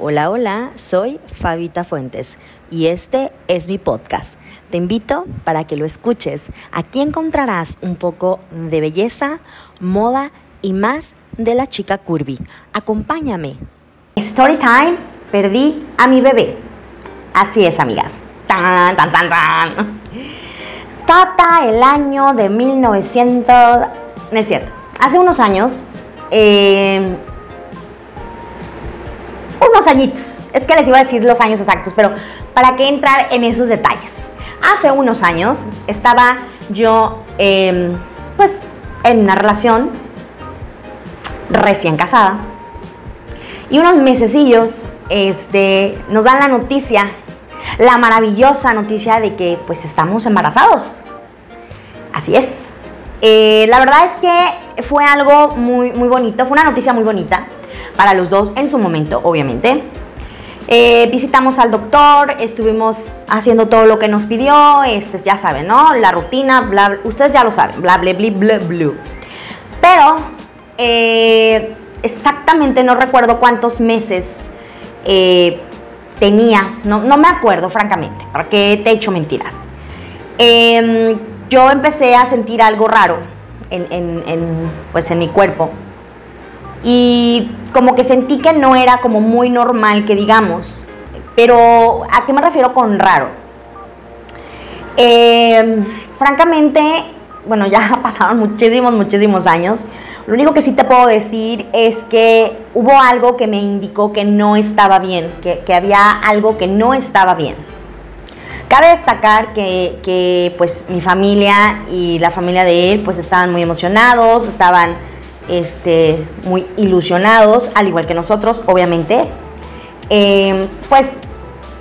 Hola, hola, soy Fabita Fuentes y este es mi podcast. Te invito para que lo escuches. Aquí encontrarás un poco de belleza, moda y más de la chica curvy. Acompáñame. Story time, perdí a mi bebé. Así es, amigas. Tan, tan, tan, tan. Tata el año de 1900... No es cierto. Hace unos años... Eh, unos añitos. Es que les iba a decir los años exactos, pero ¿para qué entrar en esos detalles? Hace unos años estaba yo, em, pues, en una relación recién casada. Y unos mesecillos, este, nos dan la noticia, la maravillosa noticia de que, pues, estamos embarazados. Así es. Eh, la verdad es que fue algo muy, muy bonito, fue una noticia muy bonita para los dos en su momento, obviamente. Eh, visitamos al doctor, estuvimos haciendo todo lo que nos pidió, este, ya saben, ¿no? La rutina, bla, ustedes ya lo saben, bla, bla, bla, bla, bla. Pero eh, exactamente no recuerdo cuántos meses eh, tenía, no, no, me acuerdo, francamente, para qué te he hecho mentiras. Em, yo empecé a sentir algo raro en, en, pues en mi cuerpo y como que sentí que no era como muy normal que digamos. Pero ¿a qué me refiero con raro? Eh, francamente, bueno, ya pasaron muchísimos, muchísimos años. Lo único que sí te puedo decir es que hubo algo que me indicó que no estaba bien, que, había algo que no estaba bien. Cabe destacar que, que, pues mi familia y la familia de él pues estaban muy emocionados, estaban este, muy ilusionados, al igual que nosotros, obviamente. Eh, pues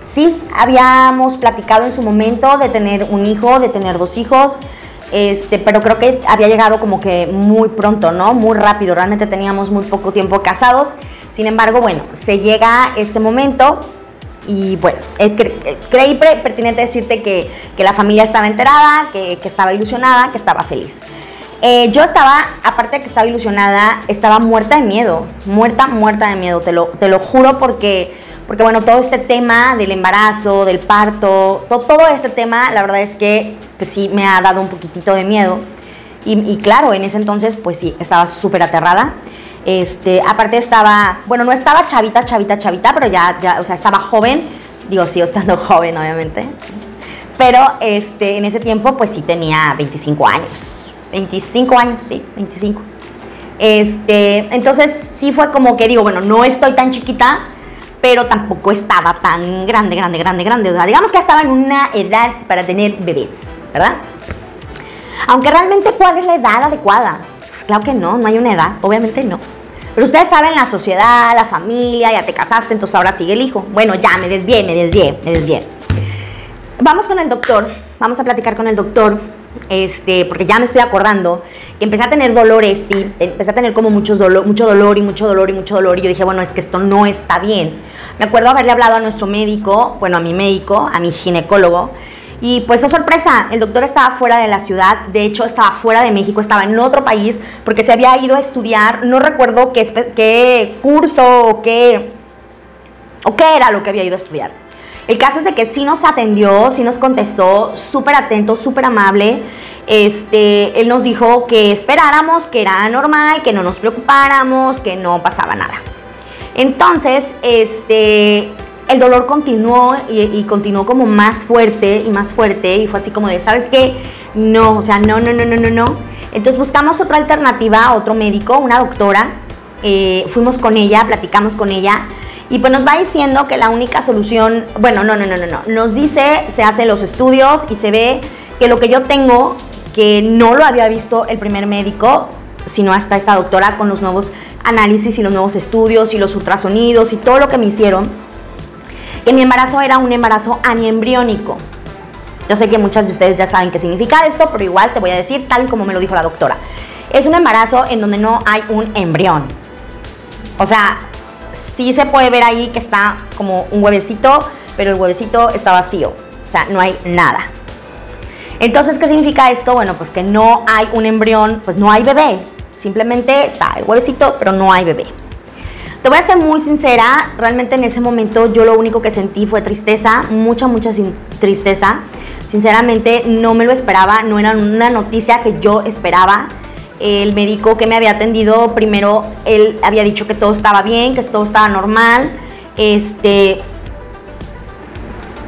sí, habíamos platicado en su momento de tener un hijo, de tener dos hijos, este, pero creo que había llegado como que muy pronto, ¿no? Muy rápido, realmente teníamos muy poco tiempo casados. Sin embargo, bueno, se llega este momento y bueno, eh, eh, creí pertinente decirte que, la familia estaba enterada, que, que estaba ilusionada, que estaba feliz. Eh, yo estaba, aparte de que estaba ilusionada, estaba muerta de miedo, muerta, muerta de miedo, te lo, te lo juro porque, porque, bueno, todo este tema del embarazo, del parto, todo, este tema, la verdad es que pues, sí me ha dado un poquitito de miedo. Y, claro, en ese entonces, pues sí, estaba súper aterrada. Este, aparte estaba, bueno, no estaba chavita, chavita, chavita, pero ya, o sea, estaba joven. Digo, sigo estando joven, obviamente. Pero este, en ese tiempo, pues sí tenía 25 años. 25 años, sí, 25. Este, entonces sí fue como que digo, bueno, no estoy tan chiquita, pero tampoco estaba tan grande, grande, grande, grande. Digamos que estaba en una edad para tener bebés, ¿verdad? Aunque realmente, ¿cuál es la edad adecuada? Pues claro que no, no hay una edad, obviamente no. Pero ustedes saben la sociedad, la familia, ya te casaste, entonces ahora sigue el hijo. Bueno, ya me desvié, me desvié, me desvié. Vamos con el doctor, vamos a platicar con el doctor este, porque ya me estoy acordando, empecé a tener dolores, sí, empecé a tener como muchos dolor, mucho dolor y mucho dolor y mucho dolor y yo dije, bueno, es que esto no está bien. Me acuerdo haberle hablado a nuestro médico, bueno, a mi médico, a mi ginecólogo, y pues, oh sorpresa, el doctor estaba fuera de la ciudad, de hecho estaba fuera de México, estaba en otro país, porque se había ido a estudiar, no recuerdo qué, qué curso qué, o qué era lo que había ido a estudiar. El caso es de que sí nos atendió, sí nos contestó, súper atento, súper amable. Este, él nos dijo que esperáramos, que era normal, que no nos preocupáramos, que no pasaba nada. Entonces, este, el dolor continuó y, continuó como más fuerte y más fuerte y fue así como de, ¿sabes qué? No, o sea, no, no, no, no, no, no. Entonces buscamos otra alternativa, otro médico, una doctora. Eh, fuimos con ella, platicamos con ella y pues nos va diciendo que la única solución, bueno, no, no, no, no, no. Nos dice, se hacen los estudios y se ve que lo que yo tengo, que no lo había visto el primer médico, sino hasta esta doctora con los nuevos análisis y los nuevos estudios y los ultrasonidos y todo lo que me hicieron, que mi embarazo era un embarazo aniembriónico. Yo sé que muchas de ustedes ya saben qué significa esto, pero igual te voy a decir tal como me lo dijo la doctora. Es un embarazo en donde no hay un embrión. O sea, sí se puede ver ahí que está como un huevecito, pero el huevecito está vacío. O sea, no hay nada. Entonces, ¿qué significa esto? Bueno, pues que no hay un embrión, pues no hay bebé. Simplemente está el huevecito, pero no hay bebé. Te voy a ser muy sincera, realmente en ese momento yo lo único que sentí fue tristeza, mucha, mucha tristeza. Sinceramente no me lo esperaba, no era una noticia que yo esperaba. El médico que me había atendido primero, él había dicho que todo estaba bien, que todo estaba normal. Este,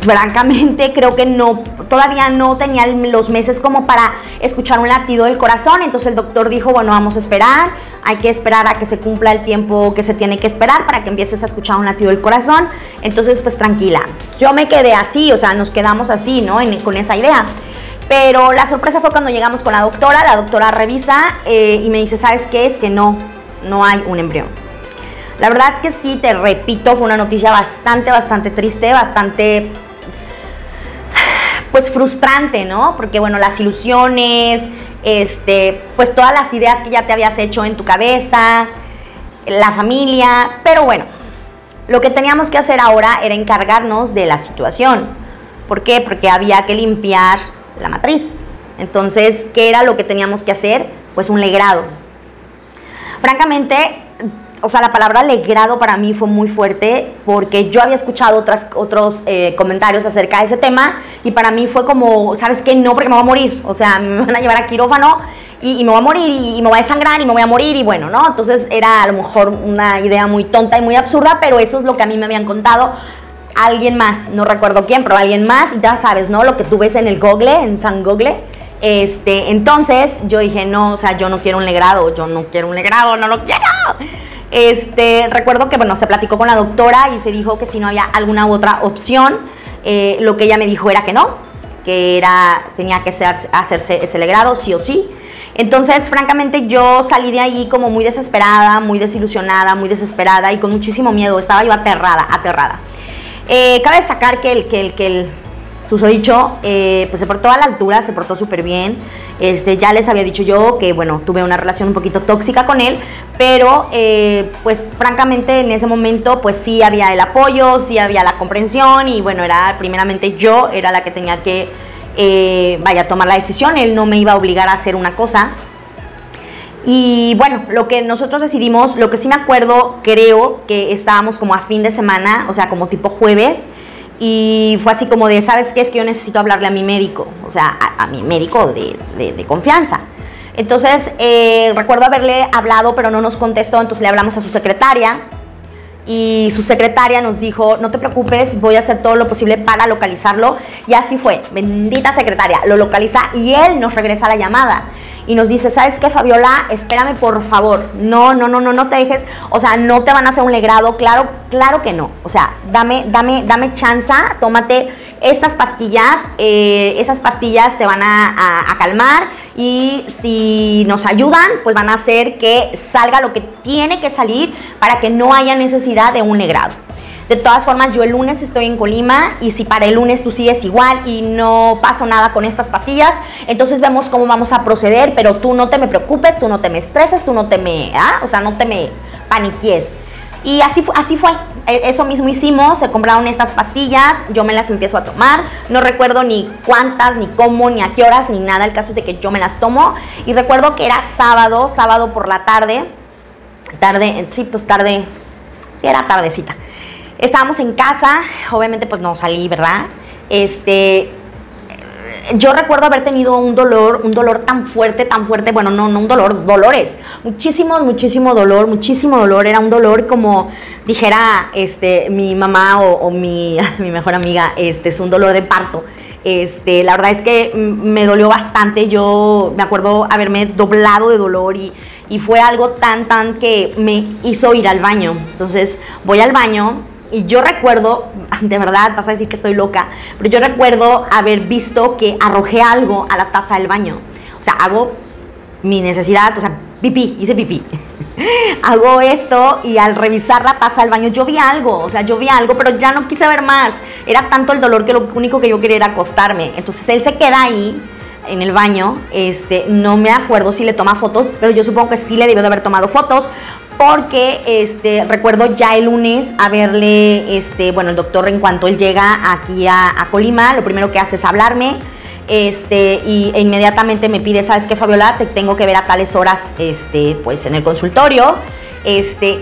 francamente creo que no, todavía no tenía los meses como para escuchar un latido del corazón. Entonces el doctor dijo, bueno, vamos a esperar, hay que esperar a que se cumpla el tiempo que se tiene que esperar para que empieces a escuchar un latido del corazón. Entonces, pues tranquila. Yo me quedé así, o sea, nos quedamos así, ¿no? con esa idea. Pero la sorpresa fue cuando llegamos con la doctora, la doctora revisa eh, y me dice, ¿sabes qué? Es que no, no hay un embrión. La verdad que sí, te repito, fue una noticia bastante, bastante triste, bastante pues frustrante, ¿no? Porque bueno, las ilusiones, este, pues todas las ideas que ya te habías hecho en tu cabeza, la familia, pero bueno, lo que teníamos que hacer ahora era encargarnos de la situación. ¿Por qué? Porque había que limpiar la matriz. Entonces, ¿qué era lo que teníamos que hacer? Pues un legrado. Francamente, o sea, la palabra alegrado para mí fue muy fuerte porque yo había escuchado otras, otros eh, comentarios acerca de ese tema y para mí fue como, ¿sabes qué? No, porque me voy a morir. O sea, me van a llevar a quirófano y, me voy a morir y, me voy a desangrar y me voy a morir y bueno, ¿no? Entonces era a lo mejor una idea muy tonta y muy absurda, pero eso es lo que a mí me habían contado alguien más, no recuerdo quién, pero alguien más, y ya sabes, ¿no? Lo que tú ves en el Google, en San Google. Este, entonces yo dije, no, o sea, yo no quiero un legrado, yo no quiero un legrado, no lo quiero. Este, recuerdo que, bueno, se platicó con la doctora y se dijo que si no había alguna otra opción, eh, lo que ella me dijo era que no, que era, tenía que hacerse ese legrado, sí o sí. Entonces, francamente, yo salí de ahí como muy desesperada, muy desilusionada, muy desesperada y con muchísimo miedo. Estaba yo aterrada, aterrada. Eh, cabe destacar que el, que el, que el susodicho, eh, pues se portó a la altura, se portó súper bien. Este, ya les había dicho yo que, bueno, tuve una relación un poquito tóxica con él, pero eh, pues francamente en ese momento pues sí había el apoyo, sí había la comprensión y bueno, era primeramente yo, era la que tenía que, eh, vaya, tomar la decisión, él no me iba a obligar a hacer una cosa. Y bueno, lo que nosotros decidimos, lo que sí me acuerdo, creo que estábamos como a fin de semana, o sea, como tipo jueves, y fue así como de, ¿sabes qué? Es que yo necesito hablarle a mi médico, o sea, a, mi médico de, de, confianza. Entonces, eh, recuerdo haberle hablado, pero no nos contestó, entonces le hablamos a su secretaria y su secretaria nos dijo, no te preocupes, voy a hacer todo lo posible para localizarlo. Y así fue, bendita secretaria, lo localiza y él nos regresa la llamada y nos dice, ¿sabes qué, Fabiola? Espérame, por favor. No, no, no, no, no te dejes. O sea, no te van a hacer un legrado. Claro, claro que no. O sea, dame, dame, dame chance, tómate estas pastillas. Eh, esas pastillas te van a, a calmar y si nos ayudan, pues van a hacer que salga lo que tiene que salir para que no haya necesidad de un legrado. De todas formas, yo el lunes estoy en Colima y si para el lunes tú sigues igual y no pasó nada con estas pastillas, entonces vemos cómo vamos a proceder, pero tú no te me preocupes, tú no te me estreses, tú no te me, ¿ah? o sea, no te me paniquies. Y así, así fue, e, eso mismo hicimos, se compraron estas pastillas, yo me las empiezo a tomar, no recuerdo ni cuántas, ni cómo, ni a qué horas, ni nada, el caso es de que yo me las tomo y recuerdo que era sábado, sábado por la tarde, tarde, sí, pues tarde, sí era tardecita. Estábamos en casa, obviamente pues no salí, ¿verdad? Este, yo recuerdo haber tenido un dolor, un dolor tan fuerte, tan fuerte, bueno, no, no un dolor, dolores, muchísimo, muchísimo dolor, muchísimo dolor, era un dolor como dijera este, mi mamá o, mi, mi, mejor amiga, este, es un dolor de parto. Este, la verdad es que me dolió bastante, yo me acuerdo haberme doblado de dolor y, y fue algo tan, tan que me hizo ir al baño. Entonces voy al baño, y yo recuerdo, de verdad, vas a decir que estoy loca, pero yo recuerdo haber visto que arrojé algo a la taza del baño. O sea, hago mi necesidad, o sea, pipí, hice pipí. hago esto y al revisar la taza del baño yo vi algo, o sea, yo vi algo, pero ya no quise ver más. Era tanto el dolor que lo único que yo quería era acostarme. Entonces él se queda ahí en el baño, este, no me acuerdo si le toma fotos, pero yo supongo que sí le debió de haber tomado fotos, porque este, recuerdo ya el lunes haberle, este, bueno, el doctor en cuanto él llega aquí a, Colima, lo primero que hace es hablarme, este, y e inmediatamente me pide, ¿sabes qué, Fabiola? Te tengo que ver a tales horas, este, pues en el consultorio. Este,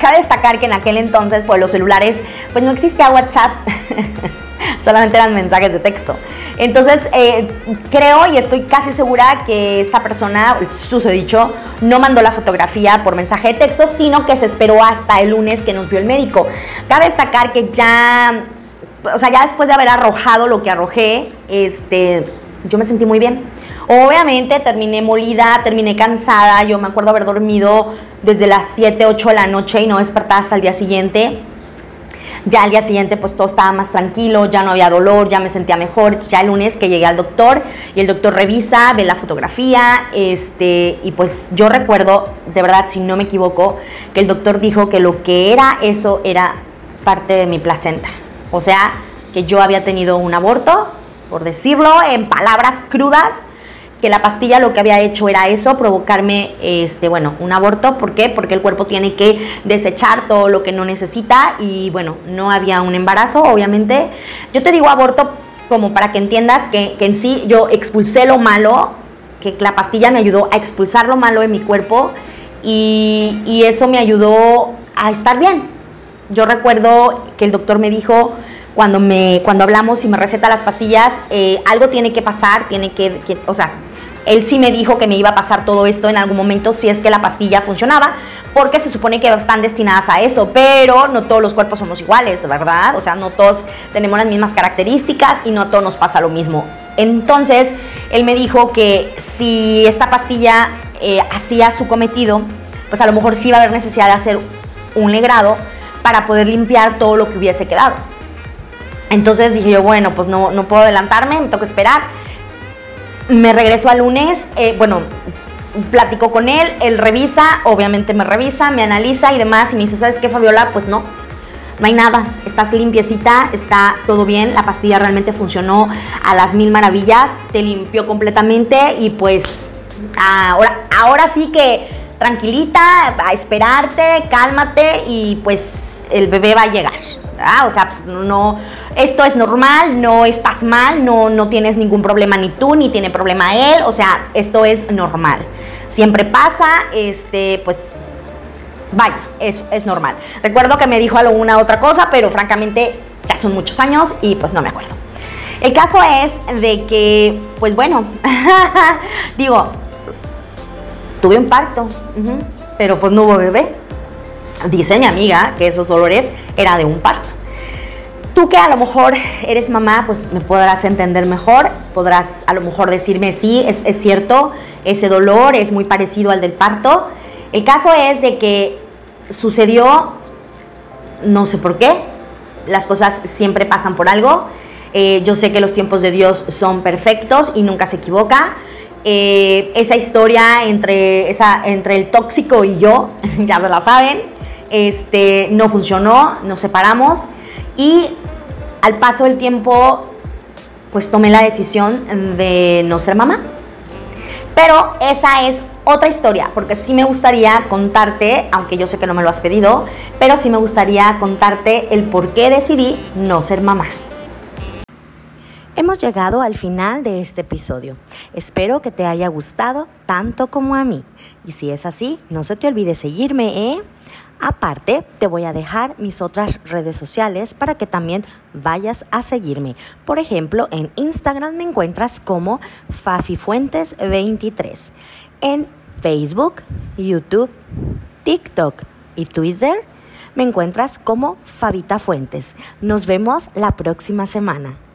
cabe destacar que en aquel entonces, pues los celulares, pues no existía WhatsApp. solamente eran mensajes de texto. Entonces, eh, creo y estoy casi segura que esta persona, dicho, no mandó la fotografía por mensaje de texto, sino que se esperó hasta el lunes que nos vio el médico. Cabe destacar que ya, o sea, ya después de haber arrojado lo que arrojé, este, yo me sentí muy bien. Obviamente terminé molida, terminé cansada, yo me acuerdo haber dormido desde las 7, 8 de la noche y no despertar hasta el día siguiente. Ya al día siguiente pues todo estaba más tranquilo, ya no había dolor, ya me sentía mejor. Ya el lunes que llegué al doctor y el doctor revisa, ve la fotografía, este, y pues yo recuerdo, de verdad, si no me equivoco, que el doctor dijo que lo que era eso era parte de mi placenta. O sea, que yo había tenido un aborto, por decirlo en palabras crudas, que la pastilla lo que había hecho era eso, provocarme, este, bueno, un aborto. ¿Por qué? Porque el cuerpo tiene que desechar todo lo que no necesita y bueno, no había un embarazo, obviamente. Yo te digo aborto como para que entiendas que, en sí yo expulsé lo malo, que la pastilla me ayudó a expulsar lo malo de mi cuerpo y, y eso me ayudó a estar bien. Yo recuerdo que el doctor me dijo, cuando, me, cuando hablamos y me receta las pastillas, eh, algo tiene que pasar, tiene que, o sea, él sí me dijo que me iba a pasar todo esto en algún momento si es que la pastilla funcionaba, porque se supone que están destinadas a eso, pero no todos los cuerpos somos iguales, ¿verdad? O sea, no todos tenemos las mismas características y no a todos nos pasa lo mismo. Entonces, él me dijo que si esta pastilla eh, hacía su cometido, pues a lo mejor sí iba a haber necesidad de hacer un legrado para poder limpiar todo lo que hubiese quedado. Entonces dije yo, bueno, pues no, no puedo adelantarme, me toca esperar. Me regreso al lunes, eh, bueno, platico con él, él revisa, obviamente me revisa, me analiza y demás, y me dice, ¿sabes qué, Fabiola? Pues no, no hay nada, estás limpiecita, está todo bien, la pastilla realmente funcionó a las mil maravillas, te limpió completamente y pues ahora, ahora sí que tranquilita, a esperarte, cálmate y pues el bebé va a llegar. O sea, no, esto es normal, no estás mal, no, no tienes ningún problema ni tú, ni tiene problema él, o sea, esto es normal. Siempre pasa, este, pues, vaya, es, es normal. Recuerdo que me dijo alguna otra cosa, pero francamente ya son muchos años y pues no me acuerdo. El caso es de que, pues bueno, digo, tuve un parto, pero pues no hubo bebé. Dice mi amiga que esos dolores era de un parto. Tú que a lo mejor eres mamá, pues me podrás entender mejor, podrás a lo mejor decirme, sí, es, cierto, ese dolor es muy parecido al del parto. El caso es de que sucedió, no sé por qué, las cosas siempre pasan por algo. Eh, yo sé que los tiempos de Dios son perfectos y nunca se equivoca. Eh, esa historia entre, esa, entre el tóxico y yo, ya se la saben, este, no funcionó, nos separamos y al paso del tiempo, pues tomé la decisión de no ser mamá. Pero esa es otra historia, porque sí me gustaría contarte, aunque yo sé que no me lo has pedido, pero sí me gustaría contarte el por qué decidí no ser mamá. Hemos llegado al final de este episodio. Espero que te haya gustado tanto como a mí. Y si es así, no se te olvide seguirme, ¿eh? Aparte, te voy a dejar mis otras redes sociales para que también vayas a seguirme. Por ejemplo, en Instagram me encuentras como FafiFuentes23. En Facebook, YouTube, TikTok y Twitter me encuentras como Fabita Fuentes. Nos vemos la próxima semana.